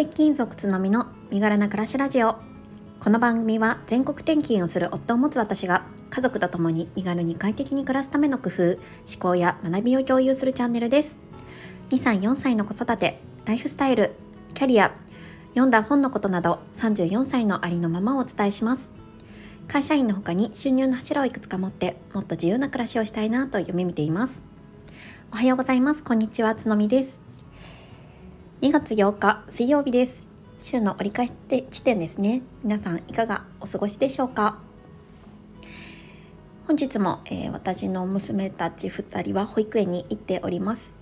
転勤族つのみの身柄な暮らしラジオ。この番組は全国転勤をする夫を持つ私が家族と共に身軽に快適に暮らすための工夫思考や学びを共有するチャンネルです。2歳4歳の子育てライフスタイルキャリア読んだ本のことなど34歳のありのままをお伝えします。会社員の他に収入の柱をいくつか持ってもっと自由な暮らしをしたいなと夢見ています。おはようございます。こんにちは。つのみです。2月8日水曜日です。週の折り返し地点ですね。皆さんいかがお過ごしでしょうか？本日も、えー、私の娘たち2人は保育園に行っております。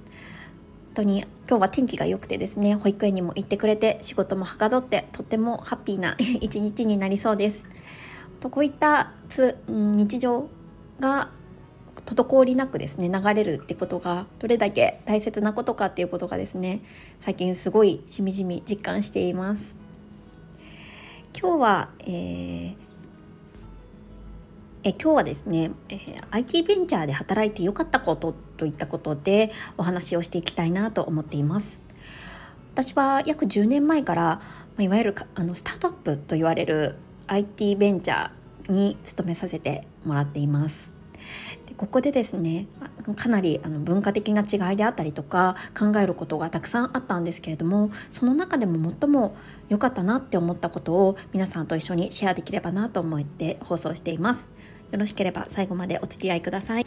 本当に今日は天気が良くてですね保育園にも行ってくれて仕事もはかどってとってもハッピーな 一日になりそうです。とこういったつ日常が滞りなくですね流れるってことがどれだけ大切なことかっていうことがですね最近すごいしみじみ実感しています。今日は、えー、え今日はですね、えー、IT ベンチャーで働いてよかったことといったことでお話をしていきたいなと思っています。私は約10年前から、ま、いわゆるあのスタートアップと言われる IT ベンチャーに勤めさせてもらっています。ここでですねかなりあの文化的な違いであったりとか考えることがたくさんあったんですけれどもその中でも最も良かったなって思ったことを皆さんと一緒にシェアできればなと思って放送しています。よろしければ最後までお付き合いください、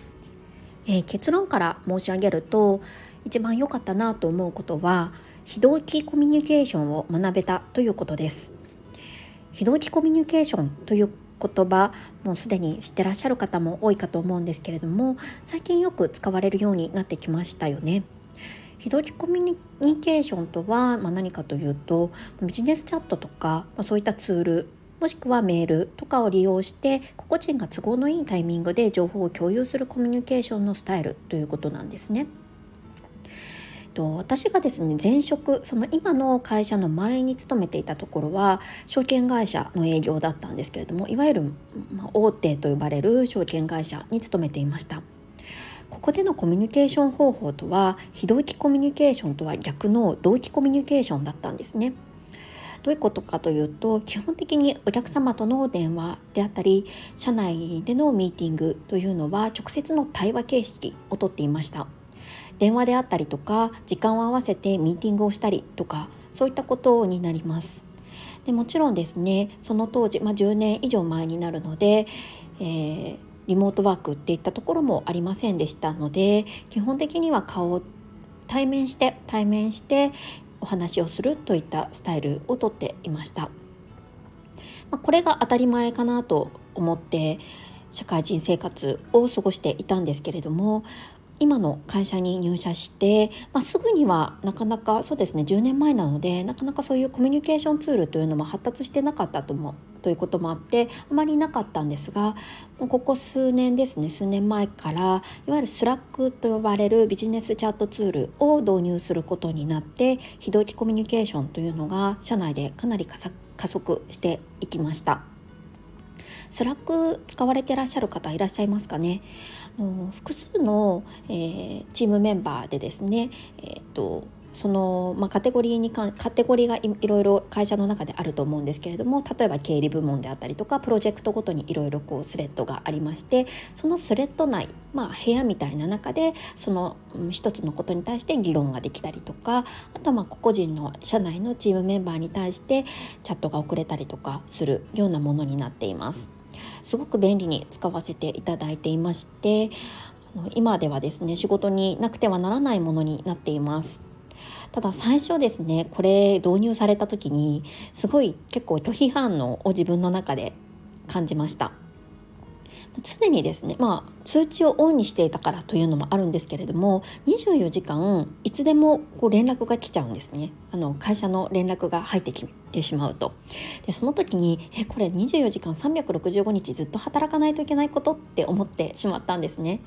えー、結論から申し上げると一番良かったなと思うことは非同期コミュニケーションを学べたということです。非同期コミュニケーションという言葉もうすでに知ってらっしゃる方も多いかと思うんですけれども最近よく使われるようになってきましたよね。非同期コミュニケーションとは、ま、何かというとビジネスチャットとか、ま、そういったツールもしくはメールとかを利用して個々人が都合のいいタイミングで情報を共有するコミュニケーションのスタイルということなんですね。と私がですね前職その今の会社の前に勤めていたところは証券会社の営業だったんですけれどもいわゆる、ま、大手と呼ばれる証券会社に勤めていました。ここでのコミュニケーション方法とは非同期コミュニケーションとは逆の同期コミュニケーションだったんですね。どういうことかというと基本的にお客様との電話であったり社内でのミーティングというのは直接の対話形式をとっていました。電話であったりとか時間を合わせてミーティングをしたりとかそういったことになります。でもちろんですねその当時、まあ、10年以上前になるので、えー、リモートワークっていったところもありませんでしたので基本的には顔を対面して対面してお話をするといったスタイルをとっていました。まあ、これが当たり前かなと思って社会人生活を過ごしていたんですけれども今の会社に入社して、まあ、すぐにはなかなかそうですね10年前なのでなかなかそういうコミュニケーションツールというのも発達してなかったともということもあってあまりなかったんですがここ数年ですね数年前からいわゆる Slack と呼ばれるビジネスチャットツールを導入することになって非同期コミュニケーションというのが社内でかなり加速していきました。Slack 使われてらっしゃる方いらっしゃいますかね？の複数の、えー、チームメンバーでですね、えーと、その、まあ、カテゴリーにかカテゴリーがいろいろ会社の中であると思うんですけれども例えば経理部門であったりとかプロジェクトごとにいろいろこうスレッドがありましてそのスレッド内、まあ、部屋みたいな中でその、うん、一つのことに対して議論ができたりとかあとはまあ個々人の社内のチームメンバーに対してチャットが遅れたりとかするようなものになっています。すごく便利に使わせていただいていまして今ではですね仕事になくてはならないものになっています。ただ最初ですねこれ導入された時にすごい結構拒否反応を自分の中で感じました。常にですねまあ通知をオンにしていたからというのもあるんですけれども24時間いつでもこう連絡が来ちゃうんですねあの会社の連絡が入ってきてしまうとでその時にえこれ24時間365日ずっと働かないといけないことって思ってしまったんですね。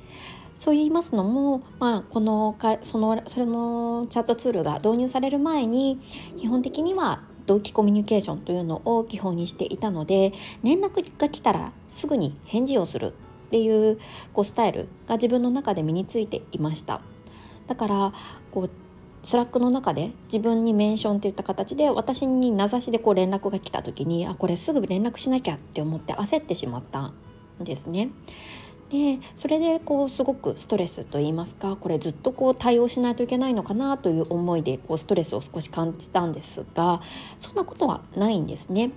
そう言いますのも、まあ、このかそのそれのチャットツールが導入される前に基本的には同期コミュニケーションというのを基本にしていたので連絡が来たらすぐに返事をするっていうこうスタイルが自分の中で身についていましただからこうSlack の中で自分にメンションっていった形で私に名指しでこう連絡が来た時にあこれすぐ連絡しなきゃって思って焦ってしまったんですね。でそれでこうすごくストレスと言いますかこれずっとこう対応しないといけないのかなという思いでこうストレスを少し感じたんですがそんなことはないんですね。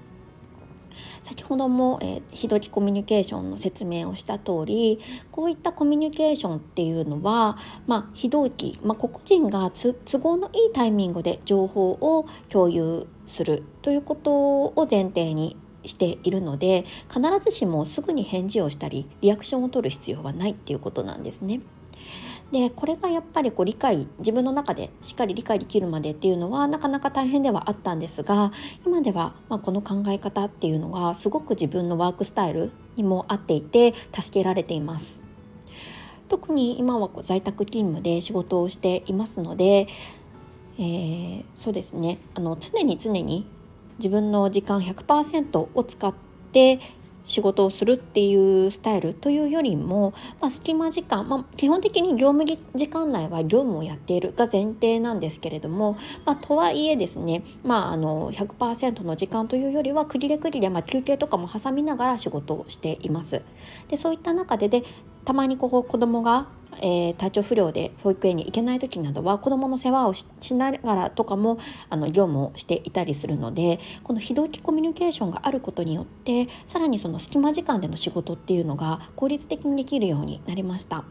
先ほども、えー、非同期コミュニケーションの説明をした通りこういったコミュニケーションっていうのは、まあ、非同期、まあ、個々人が都合のいいタイミングで情報を共有するということを前提にしているので必ずしもすぐに返事をしたりリアクションを取る必要はないっていうことなんですね。でこれがやっぱりこう理解自分の中でしっかり理解できるまでっていうのはなかなか大変ではあったんですが今ではまこの考え方っていうのがすごく自分のワークスタイルにも合っていて助けられています。特に今はこう在宅勤務で仕事をしていますので、えー、そうですねあの常に常に自分の時間100%を使って仕事をするっていうスタイルというよりも、まあ、隙間時間、まあ、基本的に業務時間内は業務をやっているが前提なんですけれども、まあ、とはいえですね、まあ、あの100%の時間というよりはくりでくりで、まあ、休憩とかも挟みながら仕事をしています。でそういった中ででたまにここ子供がえー、体調不良で保育園に行けない時などは子どもの世話をしながらとかもあの業務をしていたりするのでこの非同期コミュニケーションがあることによってさらにその隙間時間での仕事っていうのが効率的にできるようになりました。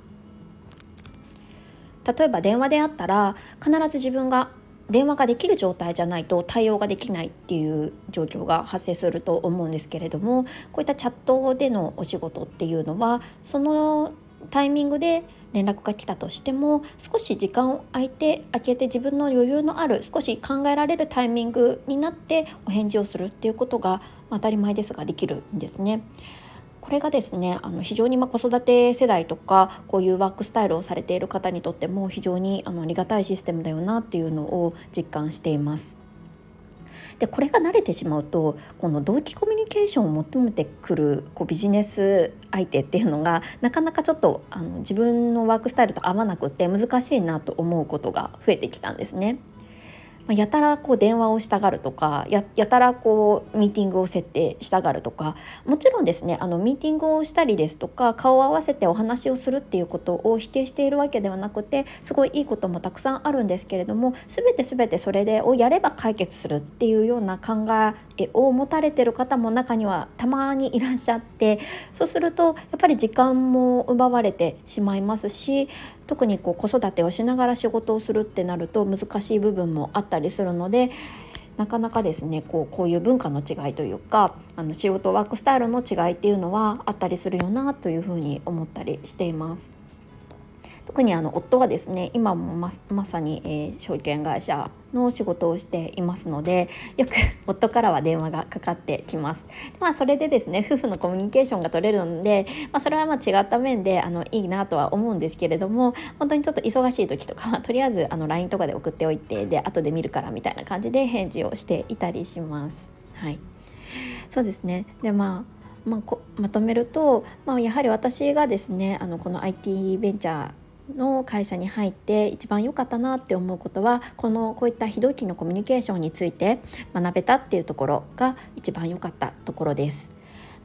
例えば電話であったら必ず自分が電話ができる状態じゃないと対応ができないっていう状況が発生すると思うんですけれどもこういったチャットでのお仕事っていうのはそのタイミングで連絡が来たとしても少し時間を空いて空けて自分の余裕のある少し考えられるタイミングになってお返事をするっていうことが、ま、当たり前ですができるんですね。これがですねあの非常にま子育て世代とかこういうワークスタイルをされている方にとっても非常にあのありがたいシステムだよなっていうのを実感しています。でこれが慣れてしまうとこの同期コミュニケーションを求めてくるこうビジネス相手っていうのがなかなかちょっとあの自分のワークスタイルと合わなくて難しいなと思うことが増えてきたんですね。まやたらこう電話をしたがるとかやたらこうミーティングを設定したがるとかもちろんですねあのミーティングをしたりですとか顔を合わせてお話をするっていうことを否定しているわけではなくてすごいいいこともたくさんあるんですけれども全て全てそれでをやれば解決するっていうような考えを持たれてる方も中にはたまにいらっしゃってそうするとやっぱり時間も奪われてしまいますし特にこう子育てをしながら仕事をするってなると難しい部分もあったりするのでなかなかですねこうこういう文化の違いというかあの仕事ワークスタイルの違いっていうのはあったりするよなというふうに思ったりしています。特にあの夫はですね今もままさに、えー、証券会社の仕事をしていますのでよく 夫からは電話がかかってきます。まあそれでですね夫婦のコミュニケーションが取れるので、まあ、それはまあ違った面であのいいなとは思うんですけれども本当にちょっと忙しい時とかは とりあえずあの LINE とかで送っておいてで後で見るからみたいな感じで返事をしていたりします。はい、そうですねでまあまあ、まとめると、まあ、やはり私がですねあのこの IT ベンチャーの会社に入って一番良かったなって思うことはこのこういった非同期のコミュニケーションについて学べたっていうところが一番良かったところです。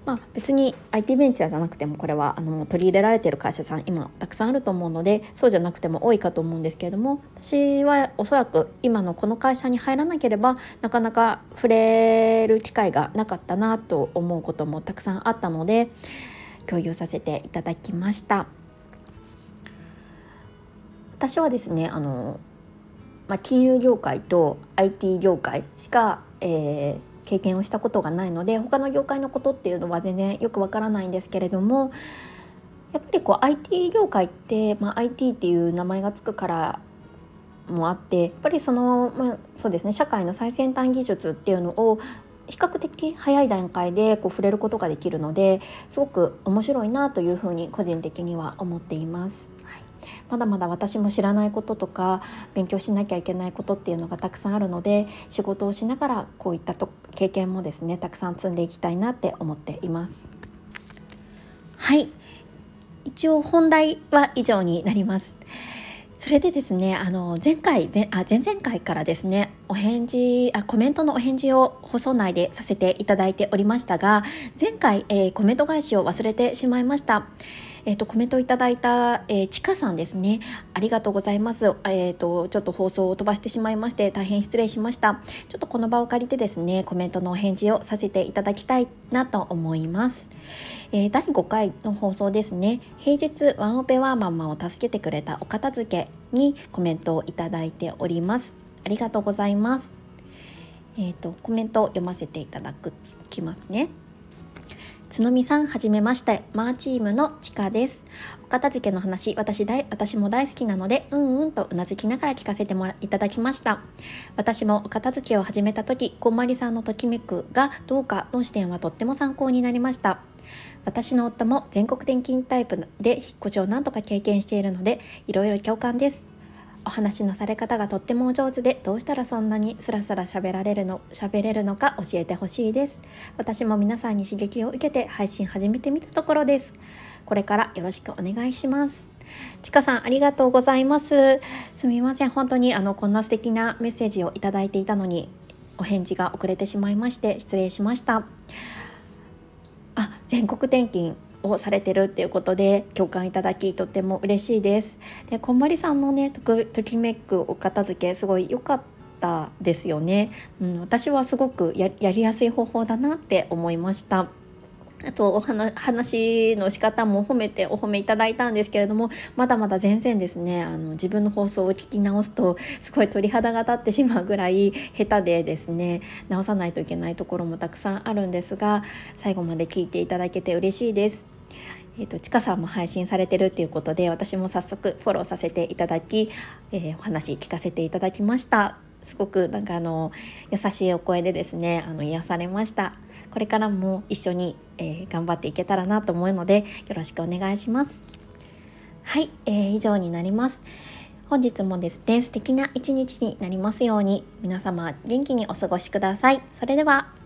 まあ、別に IT ベンチャーじゃなくてもこれはあの取り入れられている会社さん今たくさんあると思うのでそうじゃなくても多いかと思うんですけれども私はおそらく今のこの会社に入らなければなかなか触れる機会がなかったなと思うこともたくさんあったので共有させていただきました。私はですねあの、まあ、金融業界と IT 業界しか、えー、経験をしたことがないので他の業界のことっていうのは全然よくわからないんですけれどもやっぱりこう IT 業界って、まあ、IT っていう名前がつくからもあってやっぱりその、まあ、そうですね社会の最先端技術っていうのを比較的早い段階でこう触れることができるのですごく面白いなというふうに個人的には思っています。はいまだまだ私も知らないこととか勉強しなきゃいけないことっていうのがたくさんあるので仕事をしながらこういったと経験もですねたくさん積んでいきたいなって思っています。はい一応本題は以上になります。それでですねあの前回前あ前々回からですねお返事あコメントのお返事を放送内でさせていただいておりましたが前回、えー、コメント返しを忘れてしまいました。えーと、コメントいただいた、えー、ちかさんですね。ありがとうございます、えーと、ちょっと放送を飛ばしてしまいまして大変失礼しました。ちょっとこの場を借りてですねコメントのお返事をさせていただきたいなと思います、えー、第5回の放送ですね。平日ワンオペワーマンマを助けてくれたお片付けにコメントをいただいております。ありがとうございます。えっ、ー、とコメントを読ませていただくきますね。つのみさん、はじめまして。マーチームのちかです。お片付けの話、私大私も大好きなので、うんうんとうなずきながら聞かせてもらいただきました。私もお片付けを始めた時、こんまりさんのときめくがどうかの視点はとっても参考になりました。私の夫も全国転勤タイプで引っ越しを何とか経験しているので、いろいろ共感です。お話のされ方がとってもお上手でどうしたらそんなにスラスラ喋られるの喋れるのか教えてほしいです。私も皆さんに刺激を受けて配信始めてみたところです。これからよろしくお願いします。ちかさんありがとうございます。すみません本当にあのこんな素敵なメッセージをいただいていたのにお返事が遅れてしまいまして失礼しました。あ全国転勤をされてるっていうことで共感いただきとっても嬉しいです。でこんまりさんのねときめくお片付けすごい良かったですよね。うん、私はすごくやりやすい方法だなって思いました。あとお話の仕方も褒めてお褒めいただいたんですけれどもまだまだ全然ですねあの自分の放送を聞き直すとすごい鳥肌が立ってしまうぐらい下手でですね直さないといけないところもたくさんあるんですが最後まで聞いていただけて嬉しいです。えーと、ちかさんも配信されてるっていうことで私も早速フォローさせていただき、えー、お話聞かせていただきましたすごくなんかあの優しいお声でですねあの癒されました。これからも一緒に、えー、頑張っていけたらなと思うのでよろしくお願いします。はい、えー、以上になります。本日もですね素敵な一日になりますように皆様元気にお過ごしください。それでは。